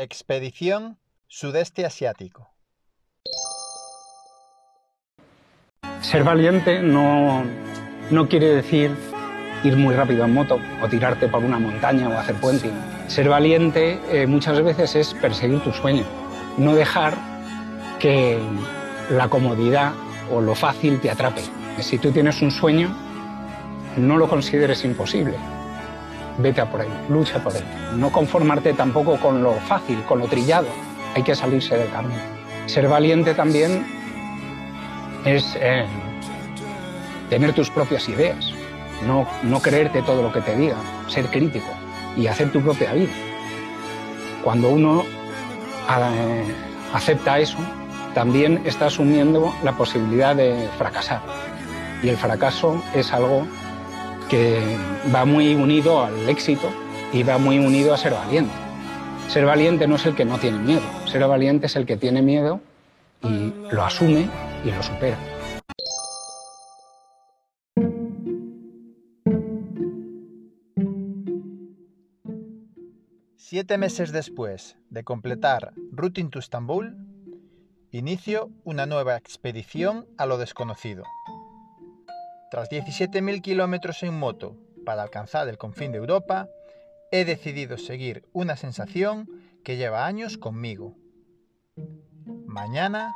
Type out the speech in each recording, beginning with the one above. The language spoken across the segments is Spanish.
Expedición Sudeste Asiático. Ser valiente no, no quiere decir ir muy rápido en moto o tirarte por una montaña o hacer puenting. Ser valiente eh, muchas veces es perseguir tu sueño, no dejar que la comodidad o lo fácil te atrape. Si tú tienes un sueño, no lo consideres imposible. Vete a por él, lucha por él. No conformarte tampoco con lo fácil, con lo trillado. Hay que salirse del camino. Ser valiente también es eh, tener tus propias ideas, no, no creerte todo lo que te digan, ser crítico y hacer tu propia vida. Cuando uno eh, acepta eso, también está asumiendo la posibilidad de fracasar. Y el fracaso es algo que va muy unido al éxito y va muy unido a ser valiente. Ser valiente no es el que no tiene miedo, ser valiente es el que tiene miedo y lo asume y lo supera. Siete meses después de completar Routing to Estambul, inicio una nueva expedición a lo desconocido. Tras 17.000 kilómetros en moto para alcanzar el confín de Europa, he decidido seguir una sensación que lleva años conmigo. Mañana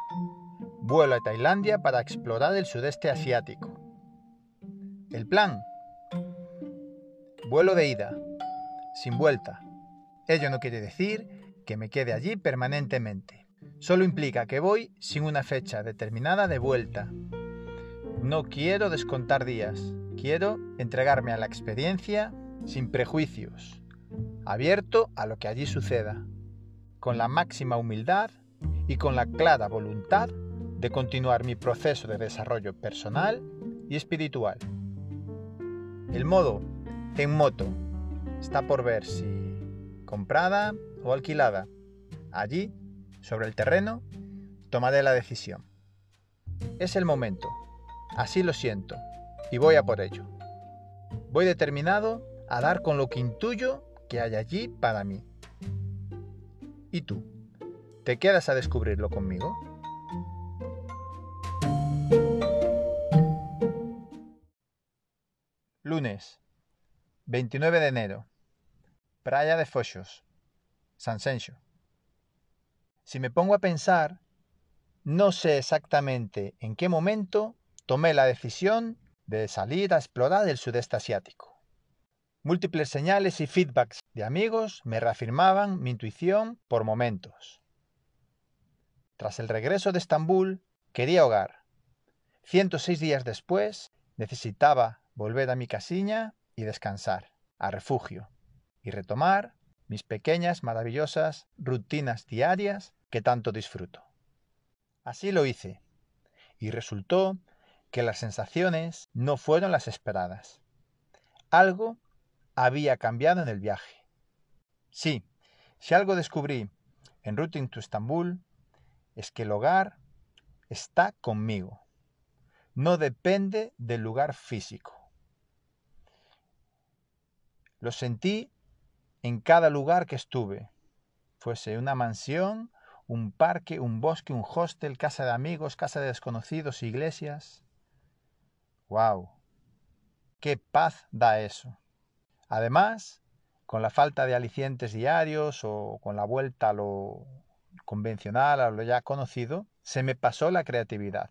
vuelo a Tailandia para explorar el sudeste asiático. El plan. Vuelo de ida, sin vuelta. Ello no quiere decir que me quede allí permanentemente. Solo implica que voy sin una fecha determinada de vuelta. No quiero descontar días, quiero entregarme a la experiencia sin prejuicios, abierto a lo que allí suceda, con la máxima humildad y con la clara voluntad de continuar mi proceso de desarrollo personal y espiritual. El modo en moto está por ver si comprada o alquilada. Allí, sobre el terreno, tomaré la decisión. Es el momento, así lo siento, y voy a por ello. Voy determinado a dar con lo que intuyo que hay allí para mí. ¿Y tú? ¿Te quedas a descubrirlo conmigo? Lunes, 29 de enero. Praia de Foxos, San. Si me pongo a pensar, no sé exactamente en qué momento tomé la decisión de salir a explorar el sudeste asiático. Múltiples señales y feedbacks de amigos me reafirmaban mi intuición por momentos. Tras el regreso de Estambul, quería hogar. 106 días después, necesitaba volver a mi casiña y descansar, a refugio, y retomar mis pequeñas, maravillosas rutinas diarias que tanto disfruto. Así lo hice, y resultó que las sensaciones no fueron las esperadas. Algo había cambiado en el viaje. Sí, si algo descubrí en Routing to Estambul es que el hogar está conmigo. No depende del lugar físico. Lo sentí en cada lugar que estuve. Fuese una mansión, un parque, un bosque, un hostel, casa de amigos, casa de desconocidos, iglesias. ¡Wow! ¡Qué paz da eso! Además, con la falta de alicientes diarios o con la vuelta a lo convencional, a lo ya conocido, se me pasó la creatividad.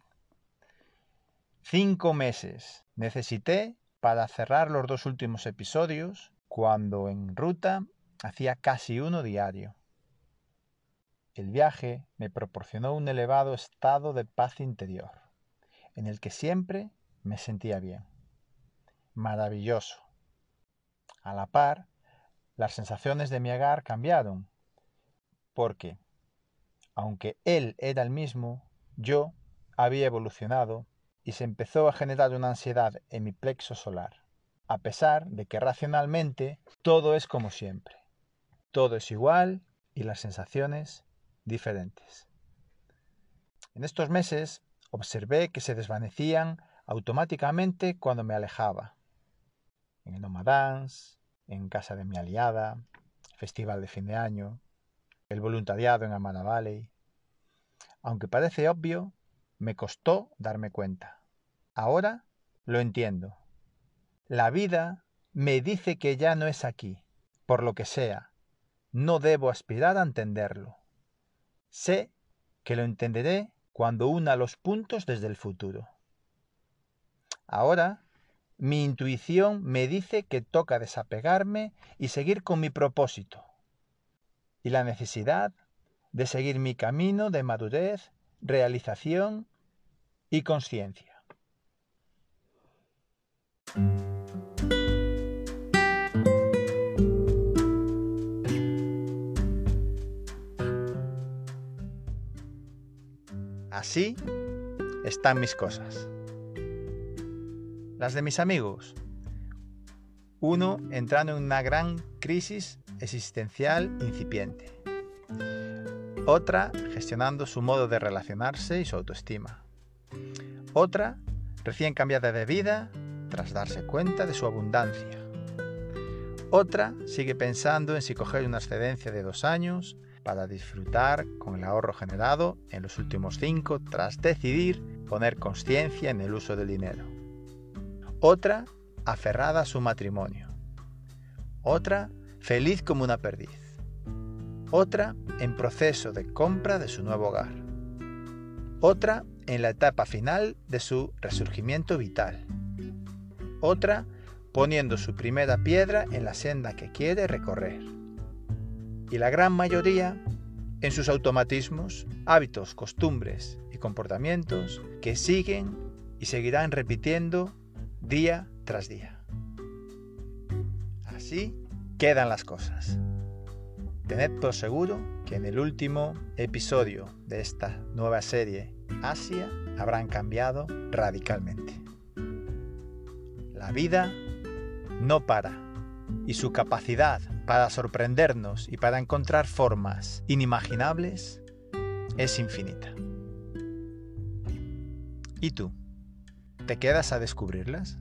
Cinco meses necesité para cerrar los dos últimos episodios, cuando en ruta hacía casi uno diario. El viaje me proporcionó un elevado estado de paz interior, en el que siempre me sentía bien. Maravilloso. A la par, las sensaciones de mi hogar cambiaron, porque aunque él era el mismo, yo había evolucionado y se empezó a generar una ansiedad en mi plexo solar, a pesar de que racionalmente todo es como siempre. Todo es igual y las sensaciones diferentes. En estos meses observé que se desvanecían automáticamente cuando me alejaba. En el Nomadance, en casa de mi aliada, festival de fin de año, el voluntariado en Amana Valley. Aunque parece obvio, me costó darme cuenta. Ahora lo entiendo. La vida me dice que ya no es aquí, por lo que sea. No debo aspirar a entenderlo. Sé que lo entenderé cuando una los puntos desde el futuro. Ahora, mi intuición me dice que toca desapegarme y seguir con mi propósito. Y la necesidad de seguir mi camino de madurez, realización y conciencia. Así están mis cosas. Las de mis amigos. Uno entrando en una gran crisis existencial incipiente. Otra gestionando su modo de relacionarse y su autoestima. Otra recién cambiada de vida tras darse cuenta de su abundancia. Otra sigue pensando en si coger una excedencia de dos años para disfrutar con el ahorro generado en los últimos cinco tras decidir poner conciencia en el uso del dinero. Otra aferrada a su matrimonio. Otra feliz como una perdiz. Otra en proceso de compra de su nuevo hogar. Otra en la etapa final de su resurgimiento vital. Otra poniendo su primera piedra en la senda que quiere recorrer y la gran mayoría en sus automatismos, hábitos, costumbres y comportamientos que siguen y seguirán repitiendo día tras día. Así quedan las cosas. Tened por seguro que en el último episodio de esta nueva serie Asia habrán cambiado radicalmente. La vida no para y su capacidad para sorprendernos y para encontrar formas inimaginables es infinita. ¿Y tú? ¿Te quedas a descubrirlas?